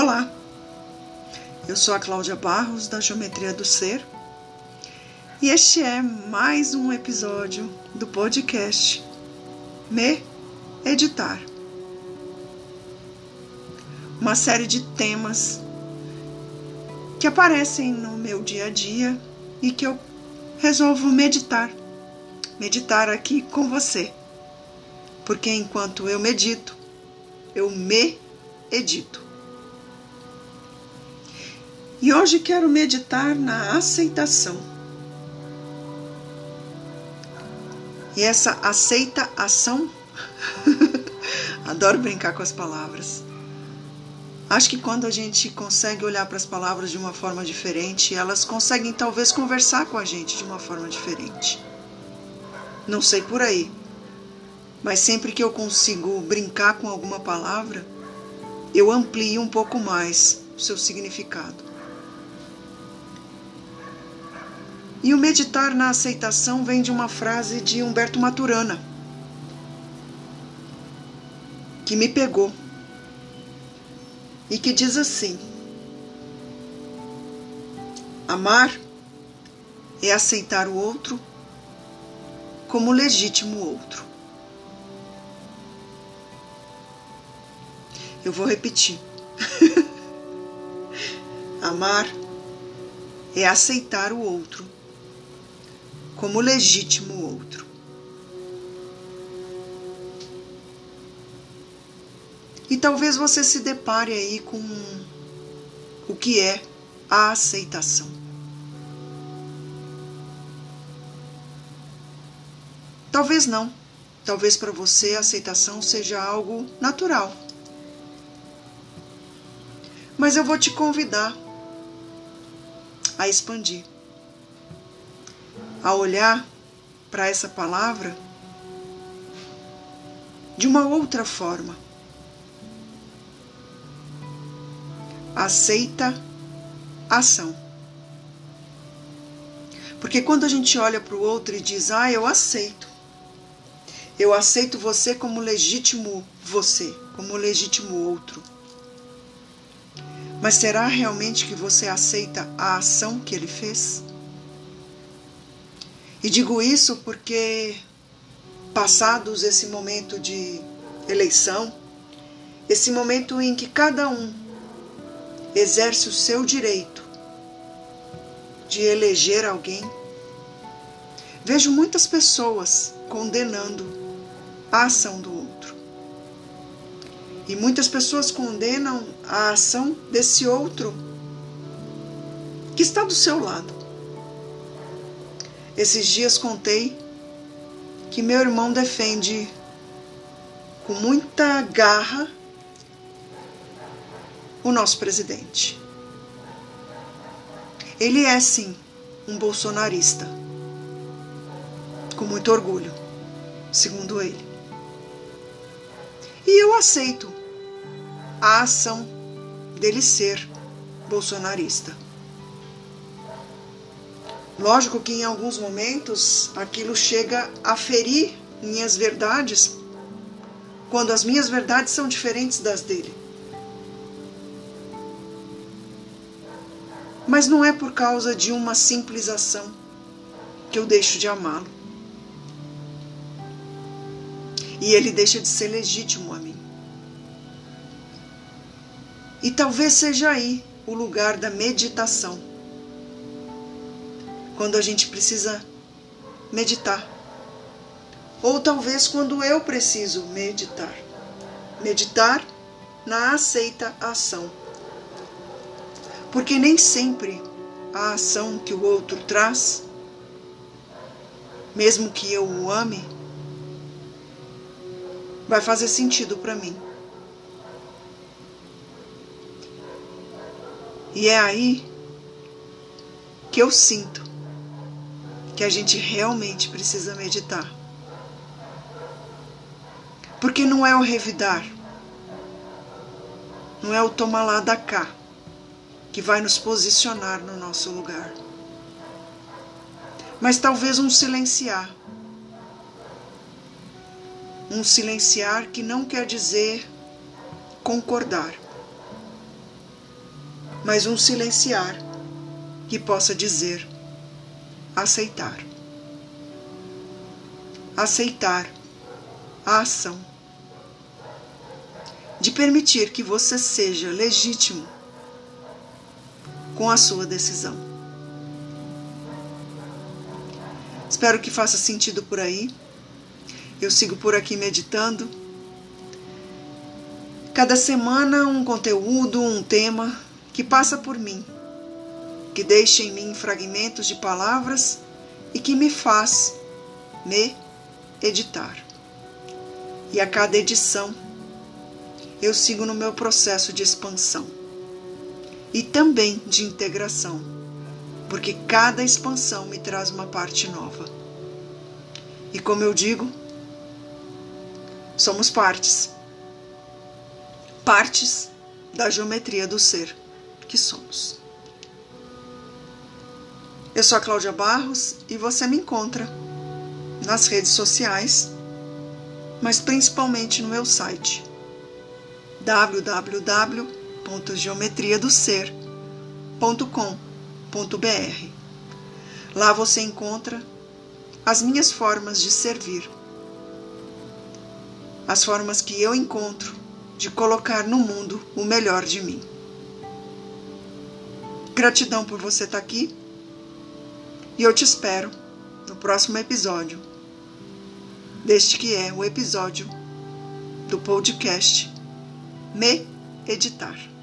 Olá, eu sou a Cláudia Barros da Geometria do Ser e este é mais um episódio do podcast Me Editar. Uma série de temas que aparecem no meu dia a dia e que eu resolvo meditar. Meditar aqui com você. Porque enquanto eu medito, eu me edito. E hoje quero meditar na aceitação. E essa aceita ação, adoro brincar com as palavras. Acho que quando a gente consegue olhar para as palavras de uma forma diferente, elas conseguem talvez conversar com a gente de uma forma diferente. Não sei por aí, mas sempre que eu consigo brincar com alguma palavra, eu amplio um pouco mais o seu significado. E o meditar na aceitação vem de uma frase de Humberto Maturana, que me pegou e que diz assim: Amar é aceitar o outro como legítimo outro. Eu vou repetir. Amar é aceitar o outro como legítimo outro. E talvez você se depare aí com o que é a aceitação. Talvez não. Talvez para você a aceitação seja algo natural. Mas eu vou te convidar a expandir a olhar para essa palavra de uma outra forma. Aceita ação. Porque quando a gente olha para o outro e diz, ah, eu aceito, eu aceito você como legítimo você, como legítimo outro. Mas será realmente que você aceita a ação que ele fez? E digo isso porque, passados esse momento de eleição, esse momento em que cada um exerce o seu direito de eleger alguém, vejo muitas pessoas condenando a ação do outro. E muitas pessoas condenam a ação desse outro que está do seu lado. Esses dias contei que meu irmão defende com muita garra o nosso presidente. Ele é sim um bolsonarista, com muito orgulho, segundo ele. E eu aceito a ação dele ser bolsonarista. Lógico que em alguns momentos aquilo chega a ferir minhas verdades, quando as minhas verdades são diferentes das dele. Mas não é por causa de uma simples ação que eu deixo de amá-lo. E ele deixa de ser legítimo a mim. E talvez seja aí o lugar da meditação quando a gente precisa meditar. Ou talvez quando eu preciso meditar. Meditar na aceita ação. Porque nem sempre a ação que o outro traz, mesmo que eu o ame, vai fazer sentido para mim. E é aí que eu sinto que a gente realmente precisa meditar. Porque não é o revidar, não é o tomar lá da cá que vai nos posicionar no nosso lugar. Mas talvez um silenciar. Um silenciar que não quer dizer concordar. mas um silenciar que possa dizer aceitar. Aceitar a ação. De permitir que você seja legítimo com a sua decisão. Espero que faça sentido por aí. Eu sigo por aqui meditando. Cada semana um conteúdo, um tema que passa por mim, que deixa em mim fragmentos de palavras e que me faz me editar. E a cada edição eu sigo no meu processo de expansão e também de integração, porque cada expansão me traz uma parte nova. E como eu digo, somos partes. Partes da geometria do ser que somos. Eu sou a Cláudia Barros e você me encontra nas redes sociais, mas principalmente no meu site www.geometriadoser.com.br. Lá você encontra as minhas formas de servir, as formas que eu encontro de colocar no mundo o melhor de mim. Gratidão por você estar aqui e eu te espero no próximo episódio deste que é o episódio do podcast Me Editar.